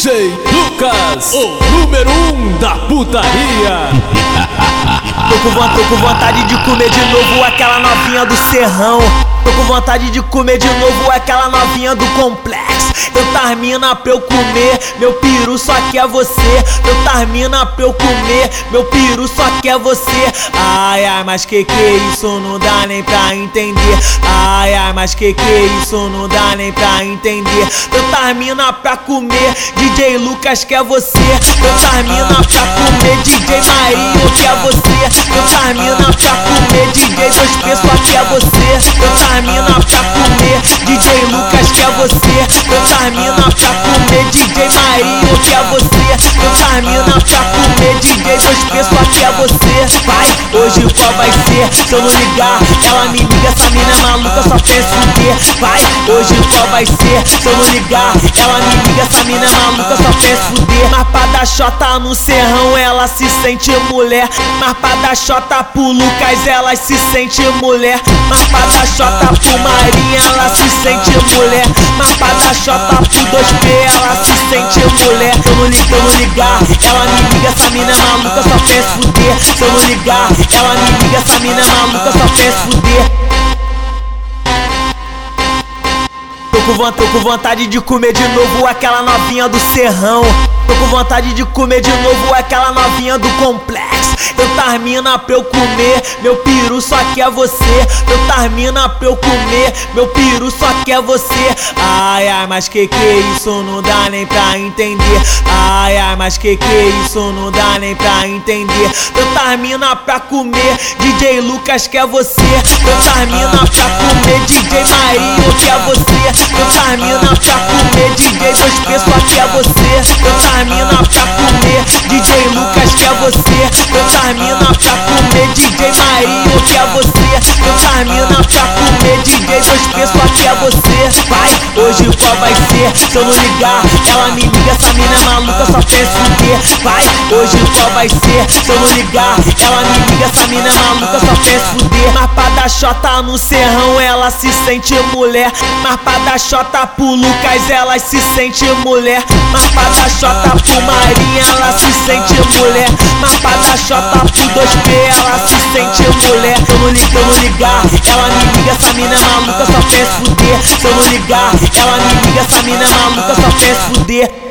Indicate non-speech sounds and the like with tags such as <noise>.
DJ Lucas, o número um da putaria. <laughs> Tô com, vontade, tô com vontade de comer de novo aquela novinha do serrão. Tô com vontade de comer de novo aquela novinha do complexo. Eu termina pra eu comer, meu peru só quer você. Eu termina pra eu comer, meu peru só quer você. Ai, ai, mas que que é isso não dá nem pra entender. Ai, ai, mas que que é isso não dá nem pra entender. Eu termina pra comer, DJ Lucas quer você. Eu termina pra comer, DJ Marinho quer você. Eu termina pra comer, DJ Dois Pessoas quer você. Eu termina pra comer, DJ Lucas quer você. Eu termina pra comer, DJ Marinho quer você. Eu termina pra comer, DJ Dois Pessoas quer você. Hoje qual vai ser? Se eu não ligar, ela me liga. Essa mina é maluca, só penso o quê? Vai, hoje qual vai ser? Se eu não ligar, ela me liga. Essa mina é maluca, só penso fuder. Mas pra dar no serrão, ela se sente mulher. Mas pra dar chota pro Lucas, ela se sente mulher. Mas pra dar chota pro Marinha, ela se sente mulher. Mas pra chota pro 2P, ela se sente mulher. Se eu não ligar, eu não ligar, ela me liga. Essa mina é maluca, só penso fuder. Se eu não ligar, ela me liga. Essa mina é maluca, só penso fuder. Tô com, vontade, tô com vontade de comer de novo aquela novinha do serrão. Tô com vontade de comer de novo aquela novinha do complexo. Eu termina pra eu comer, meu peru só quer você. Eu termina pra eu comer, meu peru só quer você. Ai, ai, mas que que é isso não dá nem pra entender. Ai, ai, mas que que é isso não dá nem pra entender. Eu termina pra comer, DJ Lucas quer você. Eu termina pra comer, DJ termina pra comer, DJ Dois Pessoas quer você. Eu termina pra comer, DJ Lucas quer você. Eu termina pra comer, DJ Marinho quer você. Eu termina pra comer, DJ Dois Pessoas quer você. Vai, hoje qual vai ser? Se eu não ligar, ela me liga. Essa mina é maluca, só quê? Vai, hoje qual vai ser? Se eu não ligar, ela me liga. Essa mina maluca, só penso fuder. Mas dar chota no serrão, ela se sente mulher. Mas dar chota pro Lucas, ela se sente mulher. Mas dar chota pro Marinha, ela se sente mulher. Mas dar chota pro 2P, ela se sente mulher. Se eu não ligar, eu não ligar, ela me liga. Essa mina maluca, só penso fuder. Se eu não ligar, ela me liga. Essa mina maluca, só penso fuder.